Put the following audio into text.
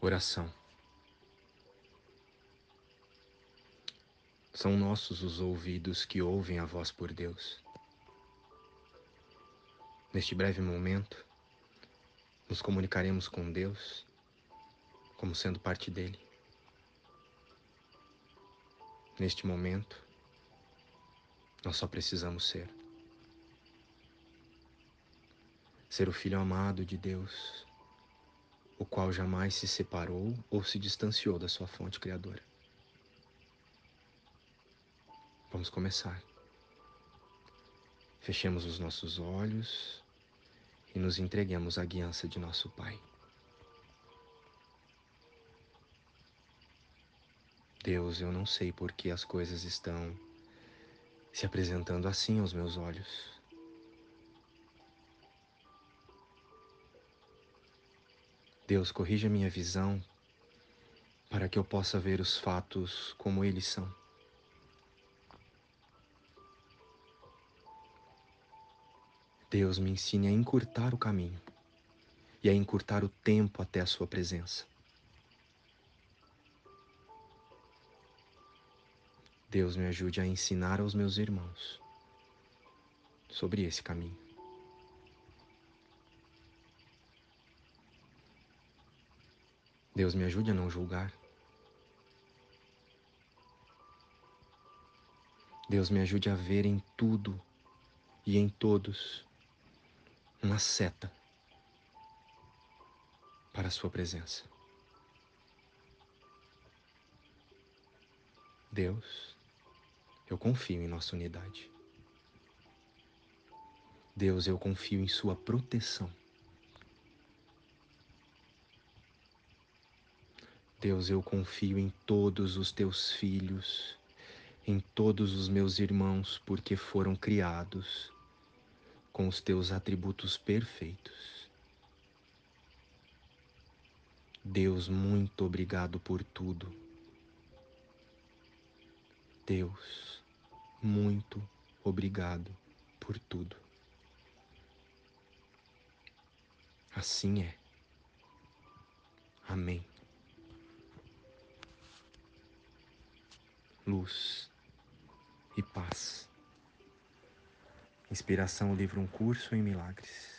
Oração. São nossos os ouvidos que ouvem a voz por Deus. Neste breve momento, nos comunicaremos com Deus como sendo parte dele. Neste momento, nós só precisamos ser. Ser o filho amado de Deus, o qual jamais se separou ou se distanciou da sua fonte criadora. Vamos começar. Fechemos os nossos olhos e nos entreguemos à guiança de nosso Pai. Deus, eu não sei por que as coisas estão se apresentando assim aos meus olhos. Deus, corrija minha visão para que eu possa ver os fatos como eles são. Deus me ensine a encurtar o caminho e a encurtar o tempo até a Sua presença. Deus me ajude a ensinar aos meus irmãos sobre esse caminho. Deus me ajude a não julgar. Deus me ajude a ver em tudo e em todos uma seta para a Sua presença. Deus, eu confio em nossa unidade. Deus, eu confio em Sua proteção. Deus, eu confio em todos os teus filhos, em todos os meus irmãos, porque foram criados com os teus atributos perfeitos. Deus, muito obrigado por tudo. Deus, muito obrigado por tudo. Assim é. Amém. Luz e paz. Inspiração, livro Um Curso em Milagres.